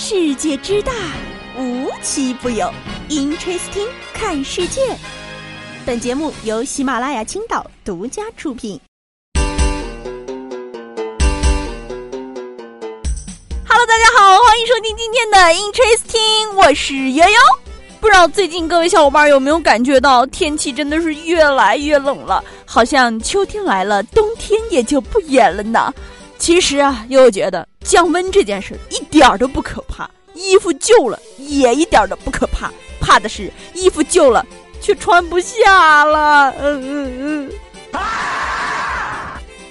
世界之大，无奇不有。Interesting，看世界。本节目由喜马拉雅青岛独家出品。Hello，大家好，欢迎收听今天的 Interesting，我是悠悠。不知道最近各位小伙伴有没有感觉到天气真的是越来越冷了？好像秋天来了，冬天也就不远了呢。其实啊，悠悠觉得降温这件事一点都不可怕，衣服旧了也一点都不可怕，怕的是衣服旧了却穿不下了。嗯嗯嗯。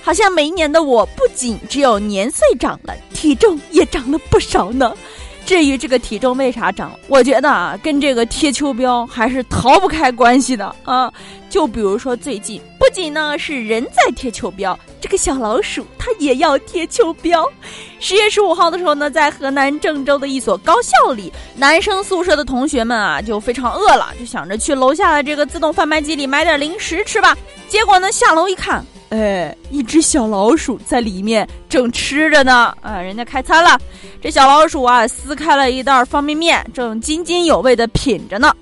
好像每一年的我不仅只有年岁长了，体重也长了不少呢。至于这个体重为啥长，我觉得啊，跟这个贴秋膘还是逃不开关系的啊。就比如说最近，不仅呢是人在贴秋膘，这个小老鼠它也要贴秋膘。十月十五号的时候呢，在河南郑州的一所高校里，男生宿舍的同学们啊就非常饿了，就想着去楼下的这个自动贩卖机里买点零食吃吧。结果呢，下楼一看。哎，一只小老鼠在里面正吃着呢，啊，人家开餐了。这小老鼠啊，撕开了一袋方便面，正津津有味的品着呢。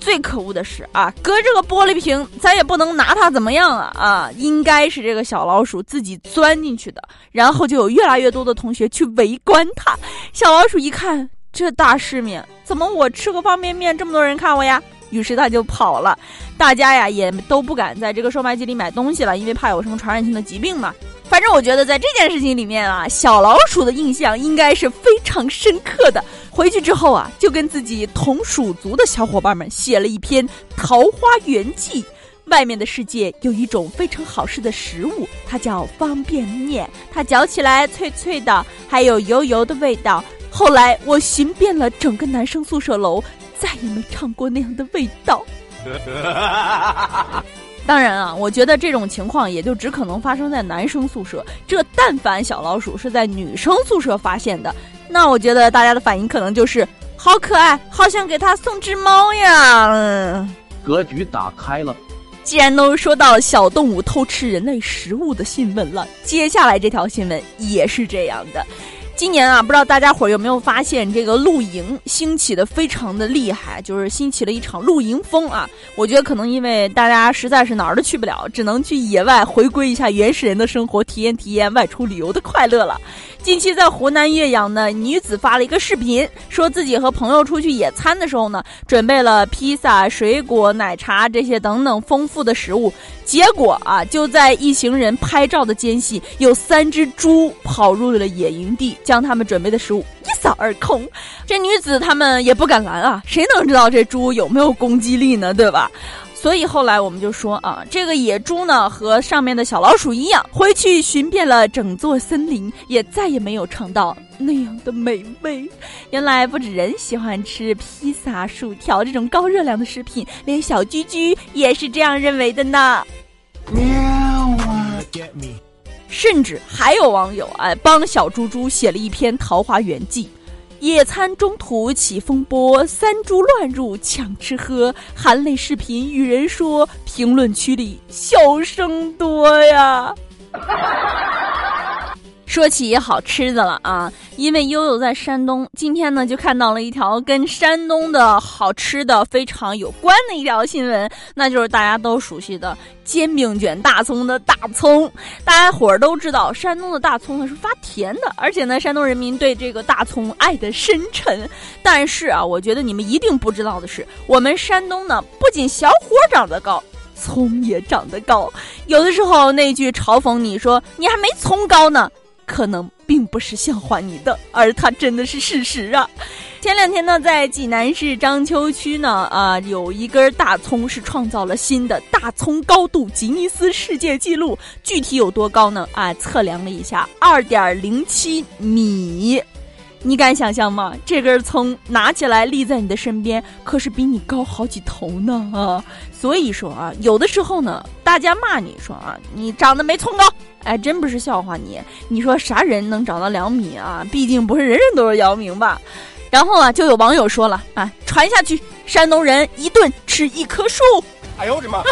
最可恶的是啊，隔着个玻璃瓶，咱也不能拿它怎么样啊啊！应该是这个小老鼠自己钻进去的，然后就有越来越多的同学去围观它。小老鼠一看，这大世面，怎么我吃个方便面，这么多人看我呀？于是他就跑了，大家呀也都不敢在这个售卖机里买东西了，因为怕有什么传染性的疾病嘛。反正我觉得在这件事情里面啊，小老鼠的印象应该是非常深刻的。回去之后啊，就跟自己同属族的小伙伴们写了一篇《桃花源记》。外面的世界有一种非常好吃的食物，它叫方便面，它嚼起来脆脆的，还有油油的味道。后来我寻遍了整个男生宿舍楼。再也没尝过那样的味道。当然啊，我觉得这种情况也就只可能发生在男生宿舍。这但凡小老鼠是在女生宿舍发现的，那我觉得大家的反应可能就是好可爱，好想给他送只猫呀。格局打开了。既然都说到小动物偷吃人类食物的新闻了，接下来这条新闻也是这样的。今年啊，不知道大家伙有没有发现，这个露营兴起的非常的厉害，就是兴起了一场露营风啊。我觉得可能因为大家实在是哪儿都去不了，只能去野外回归一下原始人的生活，体验体验外出旅游的快乐了。近期在湖南岳阳呢，女子发了一个视频，说自己和朋友出去野餐的时候呢，准备了披萨、水果、奶茶这些等等丰富的食物，结果啊，就在一行人拍照的间隙，有三只猪跑入了野营地，将他们准备的食物一扫而空。这女子他们也不敢拦啊，谁能知道这猪有没有攻击力呢？对吧？所以后来我们就说啊，这个野猪呢和上面的小老鼠一样，回去寻遍了整座森林，也再也没有尝到那样的美味。原来不止人喜欢吃披萨、薯条这种高热量的食品，连小居居也是这样认为的呢。喵啊！Get me！甚至还有网友哎帮小猪猪写了一篇《桃花源记》。野餐中途起风波，三猪乱入抢吃喝，含泪视频与人说，评论区里笑声多呀。说起好吃的了啊，因为悠悠在山东，今天呢就看到了一条跟山东的好吃的非常有关的一条新闻，那就是大家都熟悉的煎饼卷大葱的大葱。大家伙儿都知道，山东的大葱呢是发甜的，而且呢，山东人民对这个大葱爱的深沉。但是啊，我觉得你们一定不知道的是，我们山东呢不仅小伙长得高，葱也长得高。有的时候那句嘲讽你说你还没葱高呢。可能并不是笑话你的，而它真的是事实啊！前两天呢，在济南市章丘区呢，啊，有一根大葱是创造了新的大葱高度吉尼斯世界纪录，具体有多高呢？啊，测量了一下，二点零七米。你敢想象吗？这根葱拿起来立在你的身边，可是比你高好几头呢啊！所以说啊，有的时候呢，大家骂你说啊，你长得没葱高，哎，真不是笑话你。你说啥人能长到两米啊？毕竟不是人人都是姚明吧？然后啊，就有网友说了啊，传下去，山东人一顿吃一棵树。哎呦我的妈！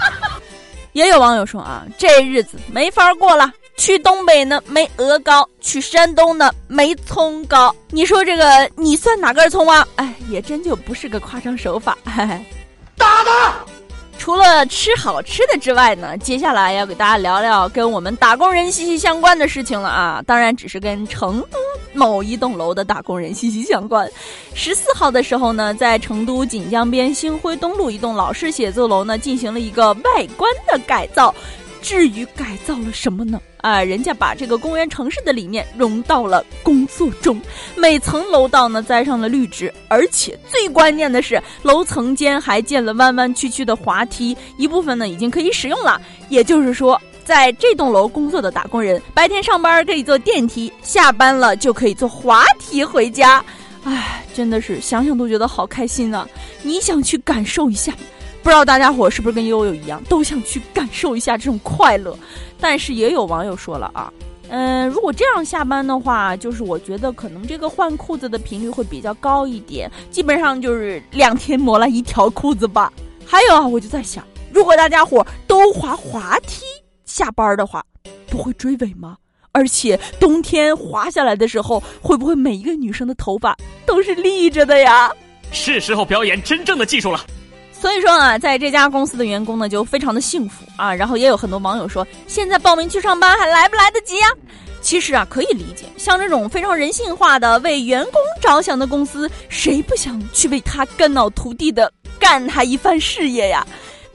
也有网友说啊，这日子没法过了。去东北呢没鹅糕，去山东呢没葱糕。你说这个你算哪根葱啊？哎，也真就不是个夸张手法。打他！除了吃好吃的之外呢，接下来要给大家聊聊跟我们打工人息息相关的事情了啊！当然，只是跟成都某一栋楼的打工人息息相关。十四号的时候呢，在成都锦江边星辉东路一栋老式写字楼呢，进行了一个外观的改造。至于改造了什么呢？啊，人家把这个公园城市的理念融到了工作中，每层楼道呢栽上了绿植，而且最关键的是，楼层间还建了弯弯曲曲的滑梯，一部分呢已经可以使用了。也就是说，在这栋楼工作的打工人，白天上班可以坐电梯，下班了就可以坐滑梯回家。唉，真的是想想都觉得好开心啊！你想去感受一下？不知道大家伙是不是跟悠悠一样，都想去感受一下这种快乐，但是也有网友说了啊，嗯，如果这样下班的话，就是我觉得可能这个换裤子的频率会比较高一点，基本上就是两天磨了一条裤子吧。还有啊，我就在想，如果大家伙都滑滑梯下班的话，不会追尾吗？而且冬天滑下来的时候，会不会每一个女生的头发都是立着的呀？是时候表演真正的技术了。所以说啊，在这家公司的员工呢，就非常的幸福啊。然后也有很多网友说，现在报名去上班还来不来得及呀？其实啊，可以理解，像这种非常人性化的为员工着想的公司，谁不想去为他肝脑涂地的干他一番事业呀？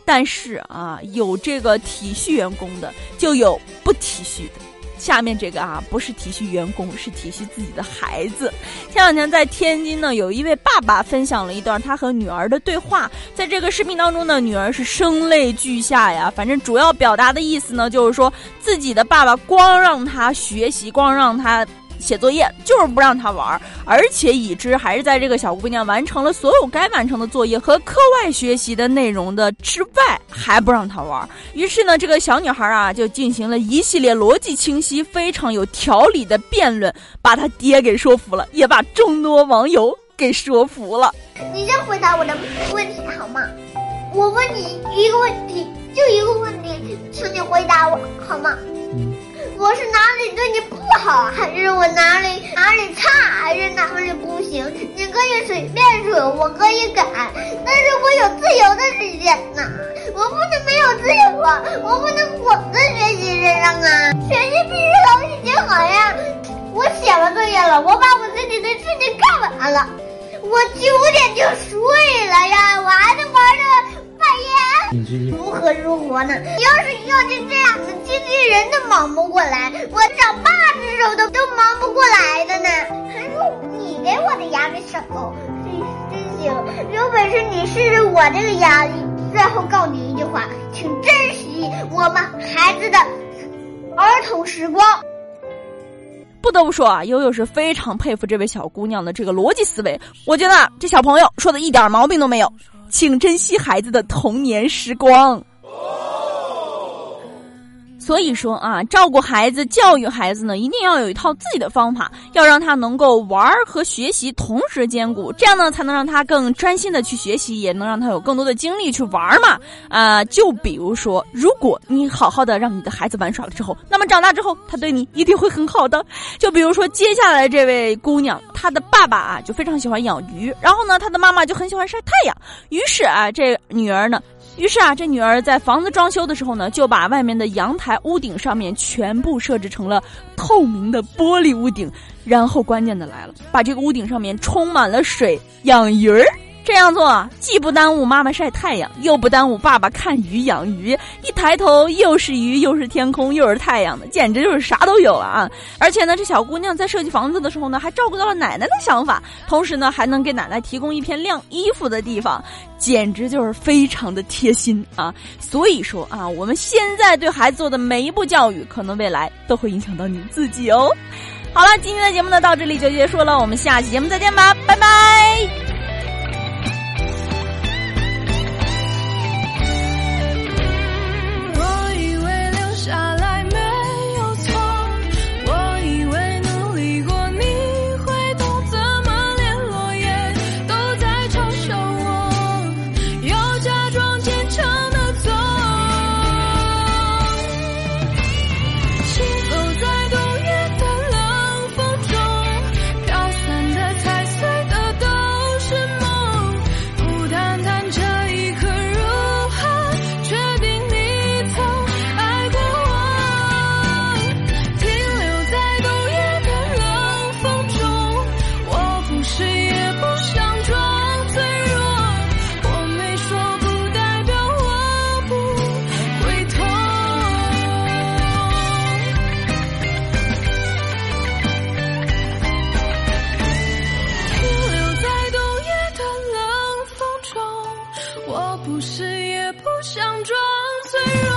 但是啊，有这个体恤员工的，就有不体恤的。下面这个啊，不是体恤员工，是体恤自己的孩子。前两天在天津呢，有一位爸爸分享了一段他和女儿的对话，在这个视频当中呢，女儿是声泪俱下呀。反正主要表达的意思呢，就是说自己的爸爸光让他学习，光让他。写作业就是不让他玩，而且已知还是在这个小姑娘完成了所有该完成的作业和课外学习的内容的之外，还不让她玩。于是呢，这个小女孩啊就进行了一系列逻辑清晰、非常有条理的辩论，把她爹给说服了，也把众多网友给说服了。你先回答我的问题好吗？我问你一个问题，就一个问题，请你回答我好吗？好，还是我哪里哪里差，还是哪里不行？你可以随便说，我可以改，但是我有自由的时间呢，我不能没有自由啊，我不能光在学习身上啊，学习必须都已经好呀。我写完作业了，我把我自己的事情干完了，我九点就睡了呀，我还得玩着。如何如何呢？要是要是这样子，机器人都忙不过来，我找八只手都都忙不过来的呢。还说你给我的压力手，真真行，有本事你试试我这个压力。最后告你一句话，请珍惜我们孩子的儿童时光。不得不说啊，悠悠是非常佩服这位小姑娘的这个逻辑思维。我觉得这小朋友说的一点毛病都没有。请珍惜孩子的童年时光。所以说啊，照顾孩子、教育孩子呢，一定要有一套自己的方法，要让他能够玩儿和学习同时兼顾，这样呢，才能让他更专心的去学习，也能让他有更多的精力去玩嘛。啊，就比如说，如果你好好的让你的孩子玩耍了之后，那么长大之后，他对你一定会很好的。就比如说，接下来这位姑娘，她的爸爸啊就非常喜欢养鱼，然后呢，她的妈妈就很喜欢晒太阳，于是啊，这女儿呢。于是啊，这女儿在房子装修的时候呢，就把外面的阳台屋顶上面全部设置成了透明的玻璃屋顶，然后关键的来了，把这个屋顶上面充满了水养鱼儿。这样做，既不耽误妈妈晒太阳，又不耽误爸爸看鱼养鱼。一抬头，又是鱼，又是天空，又是太阳的，简直就是啥都有了啊！而且呢，这小姑娘在设计房子的时候呢，还照顾到了奶奶的想法，同时呢，还能给奶奶提供一片晾衣服的地方，简直就是非常的贴心啊！所以说啊，我们现在对孩子做的每一步教育，可能未来都会影响到你自己哦。好了，今天的节目呢，到这里就结束了，我们下期节目再见吧，拜拜。不想装脆弱